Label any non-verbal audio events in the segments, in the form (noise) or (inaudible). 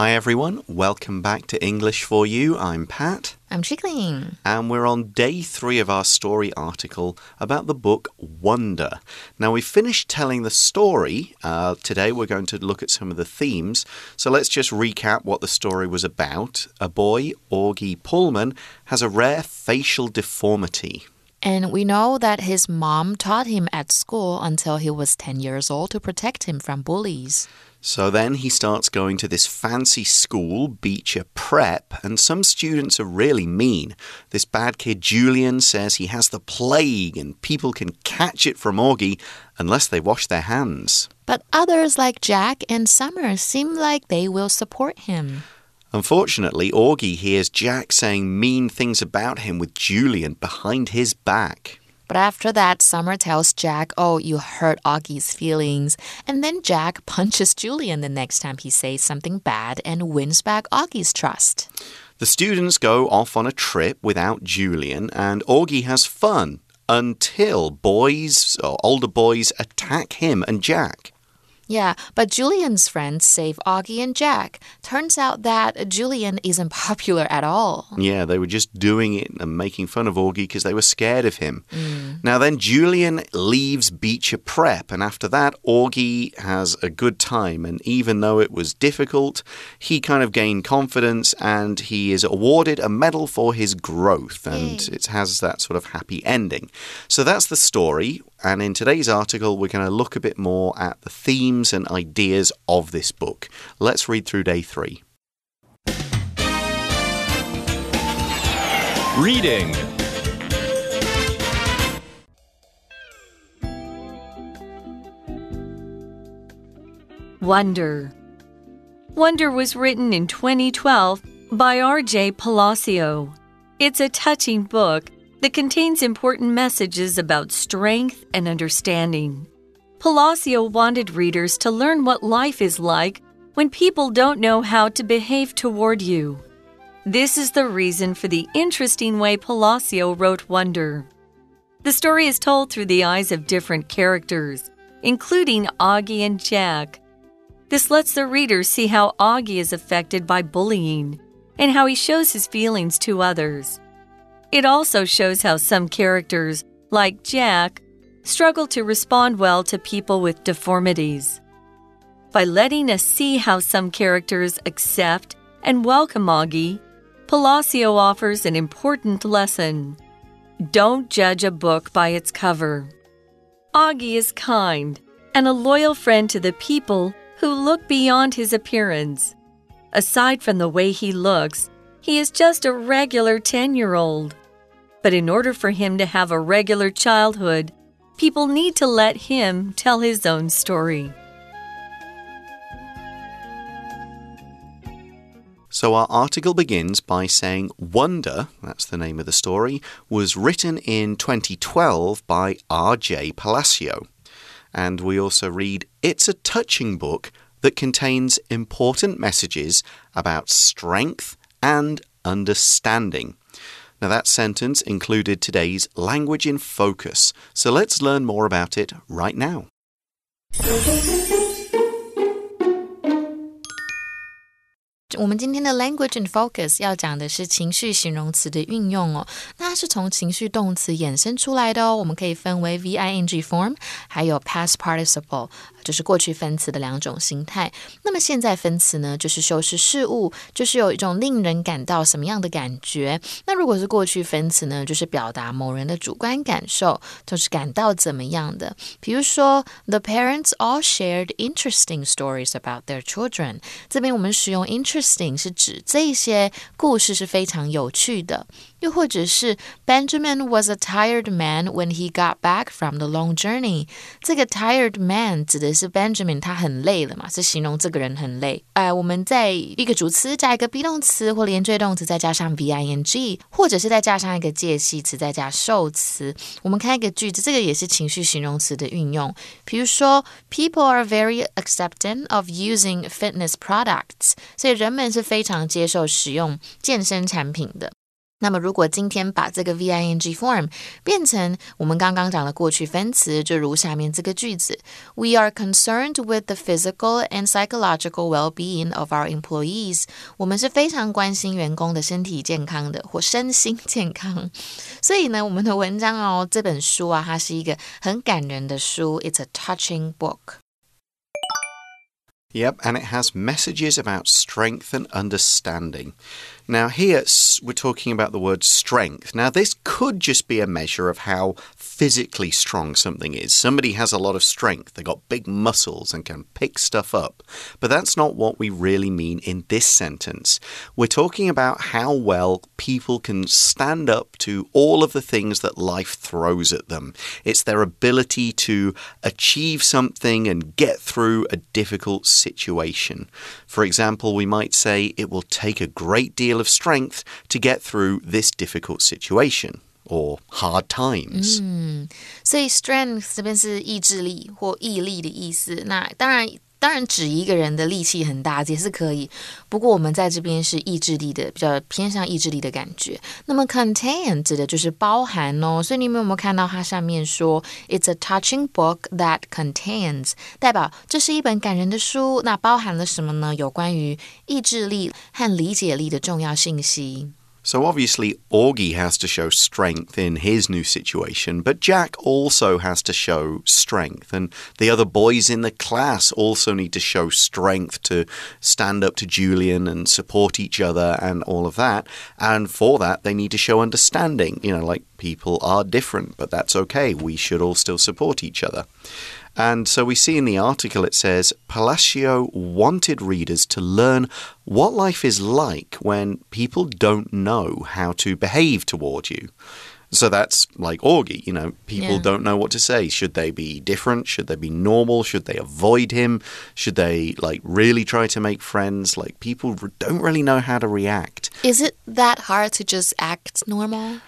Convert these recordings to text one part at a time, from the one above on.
Hi everyone, welcome back to English for You. I'm Pat. I'm Chickling. And we're on day three of our story article about the book Wonder. Now, we've finished telling the story. Uh, today, we're going to look at some of the themes. So, let's just recap what the story was about. A boy, Augie Pullman, has a rare facial deformity. And we know that his mom taught him at school until he was 10 years old to protect him from bullies. So then he starts going to this fancy school, Beecher Prep, and some students are really mean. This bad kid Julian says he has the plague and people can catch it from Augie unless they wash their hands. But others like Jack and Summer seem like they will support him. Unfortunately, Augie hears Jack saying mean things about him with Julian behind his back. But after that, Summer tells Jack, Oh, you hurt Augie's feelings. And then Jack punches Julian the next time he says something bad and wins back Augie's trust. The students go off on a trip without Julian, and Augie has fun until boys, or older boys, attack him and Jack. Yeah, but Julian's friends save Augie and Jack. Turns out that Julian isn't (laughs) popular at all. Yeah, they were just doing it and making fun of Augie because they were scared of him. Mm. Now, then Julian leaves Beecher Prep, and after that, Augie has a good time. And even though it was difficult, he kind of gained confidence and he is awarded a medal for his growth. And Yay. it has that sort of happy ending. So that's the story. And in today's article, we're going to look a bit more at the themes and ideas of this book. Let's read through day three. Reading Wonder. Wonder was written in 2012 by R.J. Palacio. It's a touching book that contains important messages about strength and understanding. Palacio wanted readers to learn what life is like when people don't know how to behave toward you. This is the reason for the interesting way Palacio wrote Wonder. The story is told through the eyes of different characters, including Augie and Jack. This lets the reader see how Augie is affected by bullying and how he shows his feelings to others. It also shows how some characters, like Jack, struggle to respond well to people with deformities. By letting us see how some characters accept and welcome Augie, Palacio offers an important lesson. Don't judge a book by its cover. Augie is kind and a loyal friend to the people who look beyond his appearance. Aside from the way he looks, he is just a regular 10 year old. But in order for him to have a regular childhood, people need to let him tell his own story. So our article begins by saying Wonder, that's the name of the story, was written in 2012 by R.J. Palacio. And we also read it's a touching book that contains important messages about strength and understanding. Now, that sentence included today's language in focus. So let's learn more about it right now. 我们今天的 language and focus 要讲的是情绪形容词的运用哦，那它是从情绪动词衍生出来的哦。我们可以分为 v i n g form，还有 past participle， 就是过去分词的两种形态。那么现在分词呢，就是修饰事物，就是有一种令人感到什么样的感觉。那如果是过去分词呢，就是表达某人的主观感受，就是感到怎么样的。比如说，the parents all shared interesting stories about their children。这边我们使用 interesting 是指这些故事是非常有趣的。又或者是 Benjamin was a tired man when he got back from the long journey。这个 tired man 指的是 Benjamin，他很累了嘛，是形容这个人很累。哎，我们在一个主词加一个 be 动词或连缀动词，再加上 v i n g，或者是再加上一个介系词，再加受词。我们看一个句子，这个也是情绪形容词的运用。比如说，People are very accepting of using fitness products，所以人们是非常接受使用健身产品的。 那么，如果今天把这个 V I N G form 变成我们刚刚讲的过去分词，就如下面这个句子：We are concerned with the physical and psychological well-being of our employees。我们是非常关心员工的身体健康的或身心健康。所以呢，我们的文章哦，这本书啊，它是一个很感人的书，It's a touching book。Yep, and it has messages about strength and understanding. Now, here we're talking about the word strength. Now, this could just be a measure of how physically strong something is. Somebody has a lot of strength, they've got big muscles and can pick stuff up. But that's not what we really mean in this sentence. We're talking about how well people can stand up to all of the things that life throws at them. It's their ability to achieve something and get through a difficult situation. For example, we might say it will take a great deal of strength to get through this difficult situation or hard times. 嗯，所以 strength 这边是意志力或毅力的意思。那当然。 当然，指一个人的力气很大也是可以。不过，我们在这边是意志力的，比较偏向意志力的感觉。那么，contain 指的就是包含哦。所以，你们有没有看到它上面说 "It's a touching book that contains"，代表这是一本感人的书。那包含了什么呢？有关于意志力和理解力的重要信息。So obviously, Augie has to show strength in his new situation, but Jack also has to show strength, and the other boys in the class also need to show strength to stand up to Julian and support each other and all of that. And for that, they need to show understanding. You know, like people are different, but that's okay. We should all still support each other. And so we see in the article it says Palacio wanted readers to learn what life is like when people don't know how to behave toward you. So that's like Augie, you know, people yeah. don't know what to say. Should they be different? Should they be normal? Should they avoid him? Should they like really try to make friends? Like people don't really know how to react. Is it that hard to just act normal?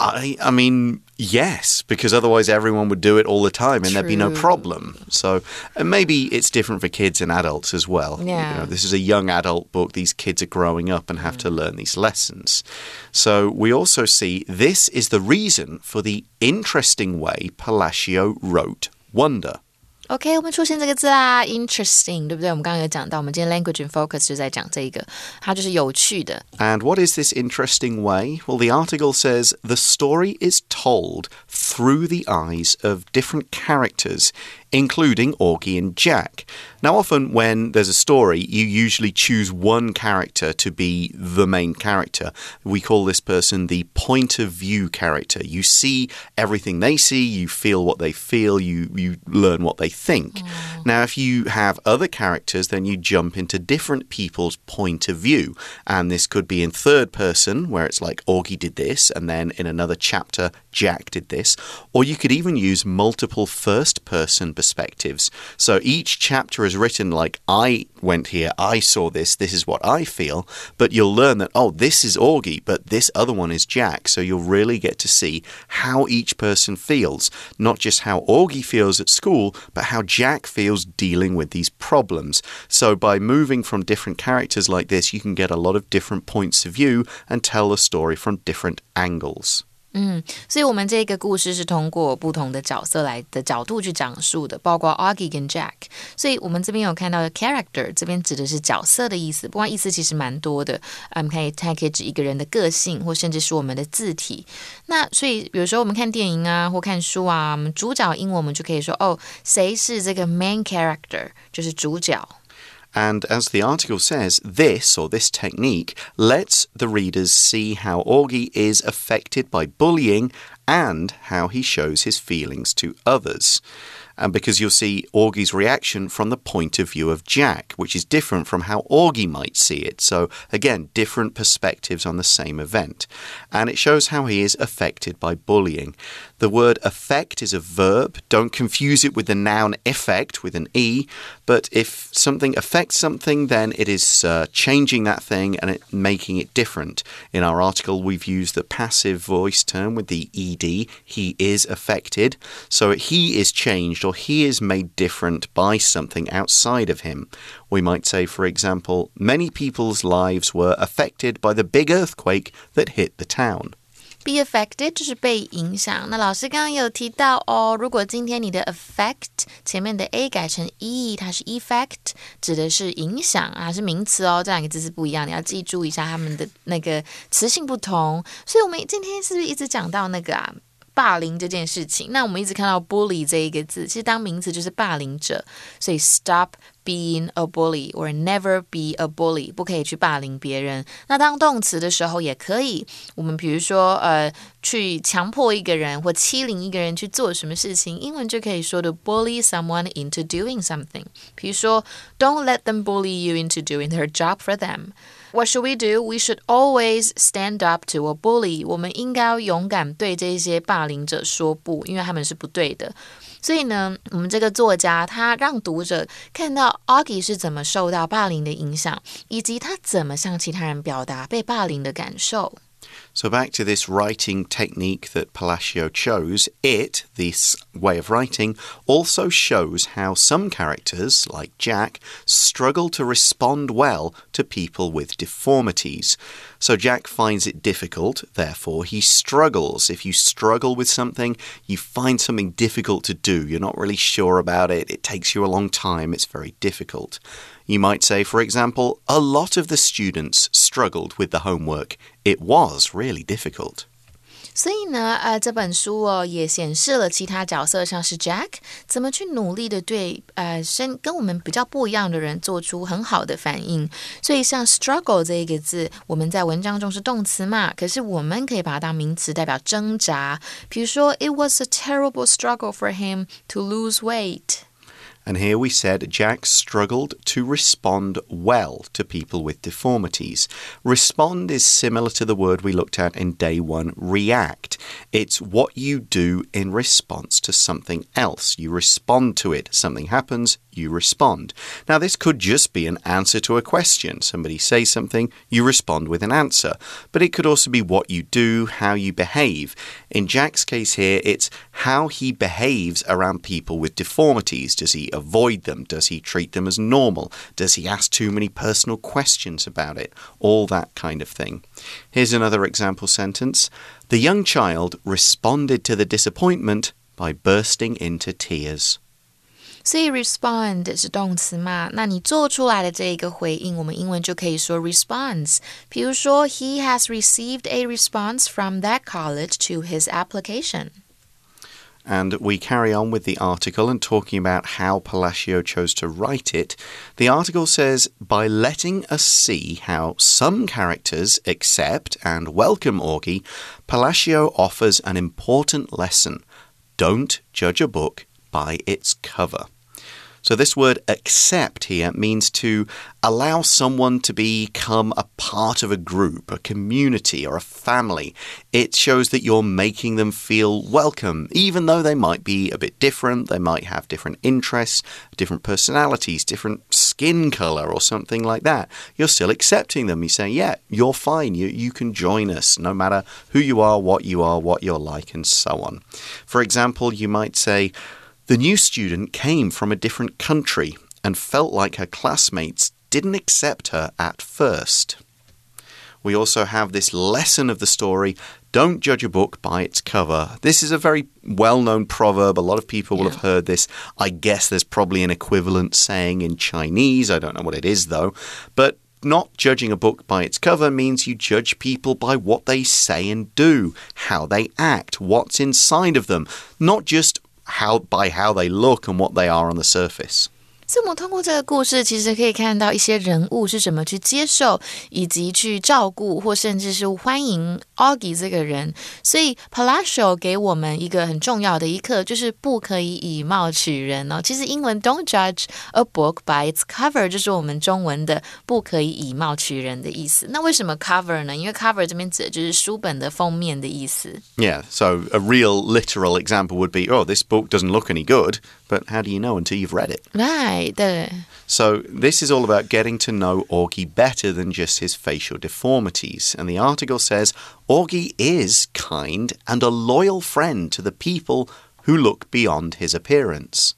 I, I mean, yes, because otherwise everyone would do it all the time and True. there'd be no problem. So maybe it's different for kids and adults as well. Yeah. You know, this is a young adult book. These kids are growing up and have mm. to learn these lessons. So we also see this is the reason for the interesting way Palacio wrote Wonder. OK，我们出现这个字啦，interesting，对不对？我们刚刚有讲到，我们今天 language in focus 就在讲这一个，它就是有趣的。And what is this interesting way? Well, the article says the story is told through the eyes of different characters including Augie and Jack. Now, often when there's a story, you usually choose one character to be the main character. We call this person the point of view character. You see everything they see, you feel what they feel, you, you learn what they think. Mm. Now, if you have other characters, then you jump into different people's point of view. And this could be in third person, where it's like Augie did this, and then in another chapter, Jack did this. Or you could even use multiple first person perspectives. So each chapter is written like, I went here, I saw this, this is what I feel. But you'll learn that, oh, this is Augie, but this other one is Jack. So you'll really get to see how each person feels, not just how Augie feels at school, but how Jack feels dealing with these problems. So by moving from different characters like this, you can get a lot of different points of view and tell a story from different angles. 嗯，所以我们这个故事是通过不同的角色来的角度去讲述的，包括 Augie 跟 Jack。所以我们这边有看到的 character，这边指的是角色的意思，不过意思其实蛮多的。我嗯，可以它可以指一个人的个性，或甚至是我们的字体。那所以，比如说我们看电影啊，或看书啊，我们主角英文我们就可以说，哦，谁是这个 main character，就是主角。And as the article says, this or this technique lets the readers see how Augie is affected by bullying and how he shows his feelings to others and because you'll see Augie's reaction from the point of view of Jack, which is different from how Augie might see it. So, again, different perspectives on the same event. And it shows how he is affected by bullying. The word affect is a verb. Don't confuse it with the noun effect with an E. But if something affects something, then it is uh, changing that thing and it, making it different. In our article, we've used the passive voice term with the ED. He is affected. So he is changed or he is made different by something outside of him. We might say, for example, many people's lives were affected by the big earthquake that hit the town. Be affected 就是被影响。那老师刚刚有提到哦，如果今天你的 affect 前面的 a 改成 e，它是 effect，指的是影响啊，是名词哦。这两个字是不一样，你要记住一下它们的那个词性不同。所以我们今天是不是一直讲到那个啊？ 霸凌这件事情，那我们一直看到 bully 这一个字，其实当名词就是霸凌者，所以 stop being a bully or never be a bully，不可以去霸凌别人。那当动词的时候也可以，我们比如说呃，去强迫一个人或欺凌一个人去做什么事情，英文就可以说的 bully someone into doing something。比如说，Don't let them bully you into doing their job for them。What should we do? We should always stand up to a bully. 我们应该要勇敢对这些霸凌者说不，因为他们是不对的。所以呢，我们这个作家他让读者看到 Augie 是怎么受到霸凌的影响，以及他怎么向其他人表达被霸凌的感受。So, back to this writing technique that Palacio chose, it, this way of writing, also shows how some characters, like Jack, struggle to respond well to people with deformities. So, Jack finds it difficult, therefore, he struggles. If you struggle with something, you find something difficult to do, you're not really sure about it, it takes you a long time, it's very difficult. You might say, for example, a lot of the students struggled with the homework. It was really difficult. 所以呢，呃，这本书哦也显示了其他角色，像是 Jack 怎么去努力的对呃身跟我们比较不一样的人做出很好的反应。所以像 struggle 这一个字，我们在文章中是动词嘛，可是我们可以把它当名词，代表挣扎。比如说，It was a terrible struggle for him to lose weight. And here we said Jack struggled to respond well to people with deformities. Respond is similar to the word we looked at in day one, react. It's what you do in response to something else. You respond to it. Something happens, you respond. Now, this could just be an answer to a question. Somebody says something, you respond with an answer. But it could also be what you do, how you behave. In Jack's case here, it's how he behaves around people with deformities. Does he avoid them? Does he treat them as normal? Does he ask too many personal questions about it? All that kind of thing. Here's another example sentence The young child responded to the disappointment by bursting into tears. 所以 respond 是动词嘛？那你做出来的这一个回应，我们英文就可以说 response。比如说，He has received a response from that college to his application. And we carry on with the article and talking about how Palacio chose to write it. The article says by letting us see how some characters accept and welcome Augie, Palacio offers an important lesson. Don't judge a book by its cover. So, this word accept here means to allow someone to become a part of a group, a community, or a family. It shows that you're making them feel welcome, even though they might be a bit different. They might have different interests, different personalities, different skin color, or something like that. You're still accepting them. You say, Yeah, you're fine. You, you can join us no matter who you are, what you are, what you're like, and so on. For example, you might say, the new student came from a different country and felt like her classmates didn't accept her at first. We also have this lesson of the story don't judge a book by its cover. This is a very well known proverb. A lot of people will have heard this. I guess there's probably an equivalent saying in Chinese. I don't know what it is though. But not judging a book by its cover means you judge people by what they say and do, how they act, what's inside of them, not just how by how they look and what they are on the surface. 所以，我们通过这个故事，其实可以看到一些人物是怎么去接受，以及去照顾，或甚至是欢迎 Augie 这个人。所以，Palacio 给我们一个很重要的一课，就是不可以以貌取人哦。其实，英文 "Don't judge a book by its cover" 就是我们中文的“不可以以貌取人”的意思。那为什么 cover 呢？因为 cover 这边指的就是书本的封面的意思。Yeah, so a real literal example would be, "Oh, this book doesn't look any good." But how do you know until you've read it? Right. So this is all about getting to know Augie better than just his facial deformities. And the article says Augie is kind and a loyal friend to the people who look beyond his appearance.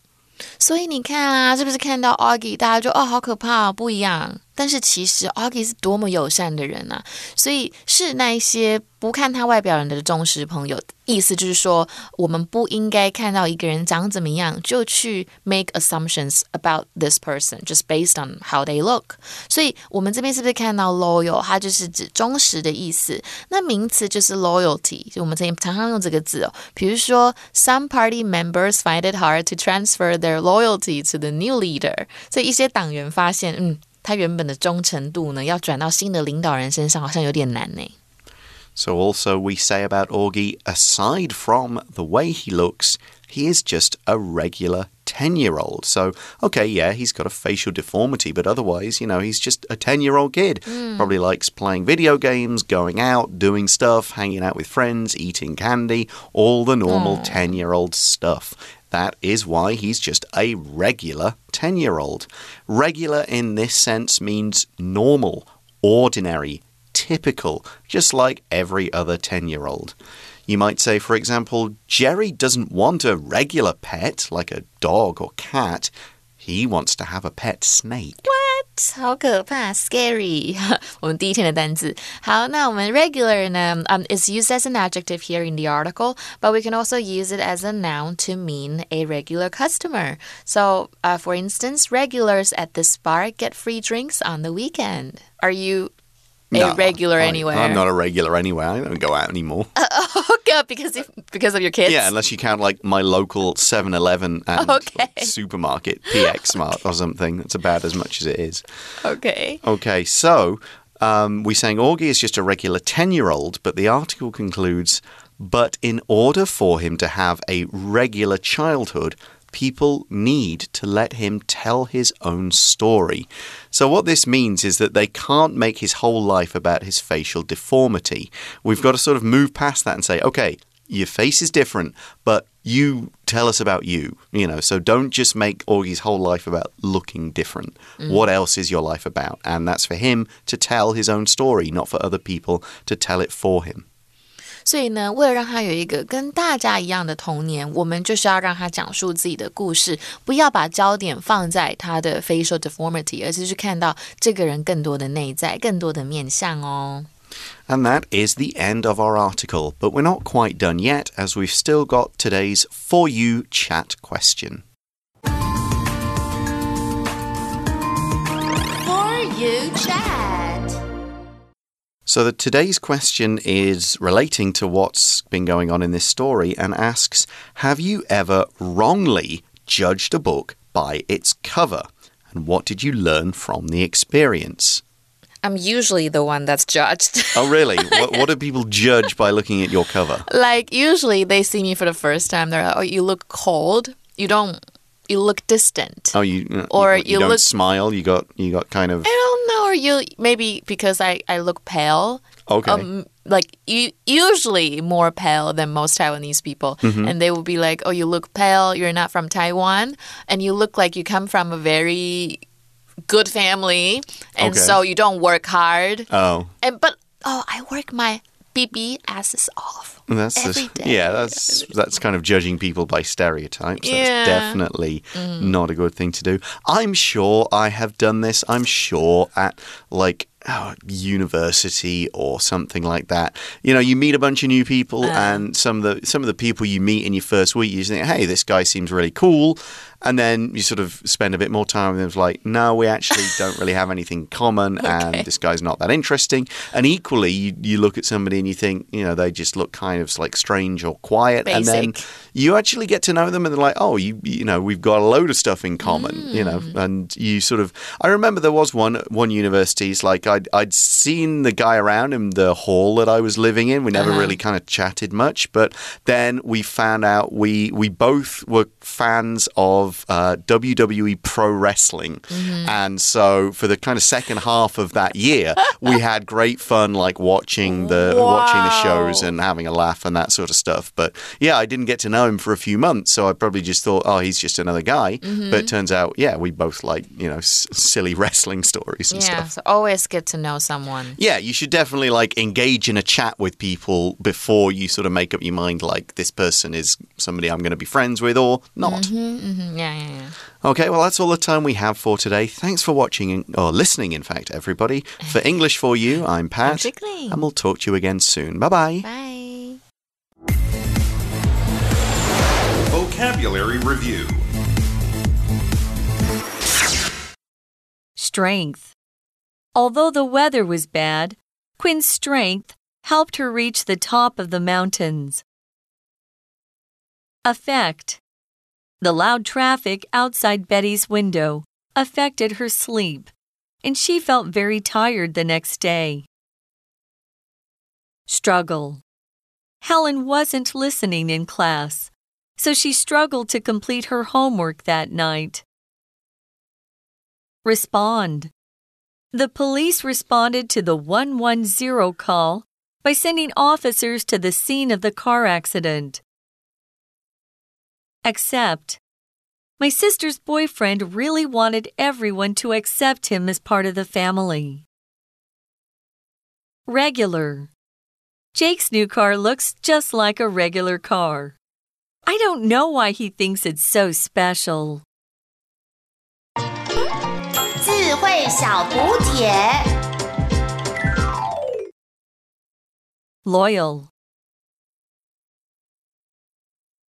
所以你看啊，是不是看到 Augie，大家就哦好可怕哦，不一样。 但是其实 Augie 是多么友善的人啊，所以是那一些不看他外表人的忠实朋友。意思就是说，我们不应该看到一个人长怎么样就去 make assumptions about this person just based on how they look。所以我们这边是不是看到 loyal，它就是指忠实的意思？那名词就是 loyalty，就我们常常用这个字哦。比如说，some party members find it hard to transfer their loyalty to the new leader。所以一些党员发现，嗯。 他原本的忠诚度呢，要转到新的领导人身上，好像有点难呢。So, also, we say about Augie, aside from the way he looks, he is just a regular 10 year old. So, okay, yeah, he's got a facial deformity, but otherwise, you know, he's just a 10 year old kid. Mm. Probably likes playing video games, going out, doing stuff, hanging out with friends, eating candy, all the normal 10 year old stuff. That is why he's just a regular 10 year old. Regular in this sense means normal, ordinary, typical, just like every other 10 year old. You might say, for example, Jerry doesn't want a regular pet like a dog or cat. He wants to have a pet snake. What？好可怕，scary！我们第一天的单词。好，那我们 (laughs) regular 呢？Um, is used as an adjective here in the article, but we can also use it as a noun to mean a regular customer. So, uh, for instance, regulars at this bar get free drinks on the weekend. Are you a no, regular I, anywhere. I'm not a regular anywhere. I don't go out anymore. Uh, (laughs) oh, God, because if, because of your kids. Yeah, unless you count like my local 7-Eleven and okay. supermarket, PX Mart okay. or something. That's about as much as it is. Okay. Okay, so um, we're saying Augie is just a regular 10-year-old, but the article concludes, but in order for him to have a regular childhood, people need to let him tell his own story. So, what this means is that they can't make his whole life about his facial deformity. We've got to sort of move past that and say, okay, your face is different, but you tell us about you, you know. So don't just make Augie's whole life about looking different. Mm. What else is your life about? And that's for him to tell his own story, not for other people to tell it for him. 所以呢，为了让他有一个跟大家一样的童年，我们就是要让他讲述自己的故事，不要把焦点放在他的 facial deformity，而是去看到这个人更多的内在、更多的面相哦。And that is the end of our article, but we're not quite done yet, as we've still got today's For You chat question. For You chat. So, the, today's question is relating to what's been going on in this story and asks Have you ever wrongly judged a book by its cover? And what did you learn from the experience? I'm usually the one that's judged. (laughs) oh, really? (laughs) what, what do people judge by looking at your cover? Like, usually they see me for the first time. They're like, oh, you look cold. You don't you look distant. Oh, you uh, or you, you, don't look smile. You got you got kind of. I don't know. Or you maybe because I I look pale. Okay. Um, like you usually more pale than most Taiwanese people, mm -hmm. and they will be like, "Oh, you look pale. You're not from Taiwan, and you look like you come from a very good family, and okay. so you don't work hard." Oh. And but oh, I work my BB asses off. That's every day. yeah, that's that's kind of judging people by stereotypes. Yeah. That's definitely mm. not a good thing to do. I'm sure I have done this. I'm sure at like oh, university or something like that. You know, you meet a bunch of new people, uh. and some of the some of the people you meet in your first week, you think, "Hey, this guy seems really cool," and then you sort of spend a bit more time with them. It's like, no, we actually (laughs) don't really have anything common, okay. and this guy's not that interesting. And equally, you, you look at somebody and you think, you know, they just look kind of like strange or quiet, Basic. and then you actually get to know them, and they're like, oh, you you know, we've got a load of stuff in common, mm. you know, hmm. and you sort of. I remember there was one one university's like I'd I'd seen the guy around in the hall that I was living in. We never uh -huh. really kind of chatted much, but then we found out we we both were fans of of uh, WWE Pro Wrestling. Mm-hmm. And so for the kind of second half of that year, we (laughs) had great fun like watching the wow. watching the shows and having a laugh and that sort of stuff. But yeah, I didn't get to know him for a few months, so I probably just thought, oh, he's just another guy. Mm-hmm. But it turns out, yeah, we both like, you know, s- silly (laughs) wrestling stories and yeah, stuff. So always get to know someone. Yeah, you should definitely like engage in a chat with people before you sort of make up your mind like this person is somebody I'm going to be friends with or not. Mm-hmm, mm-hmm. Yeah, yeah, yeah. Okay, well, that's all the time we have for today. Thanks for watching, or listening, in fact, everybody. For (laughs) English for You, I'm Pat. I'm And we'll talk to you again soon. Bye bye. Bye. Vocabulary Review Strength. Although the weather was bad, Quinn's strength helped her reach the top of the mountains. Affect. The loud traffic outside Betty's window affected her sleep, and she felt very tired the next day. Struggle. Helen wasn't listening in class, so she struggled to complete her homework that night. Respond. The police responded to the 110 call by sending officers to the scene of the car accident. Accept. My sister's boyfriend really wanted everyone to accept him as part of the family. Regular. Jake's new car looks just like a regular car. I don't know why he thinks it's so special. 智慧小补帖。 Loyal.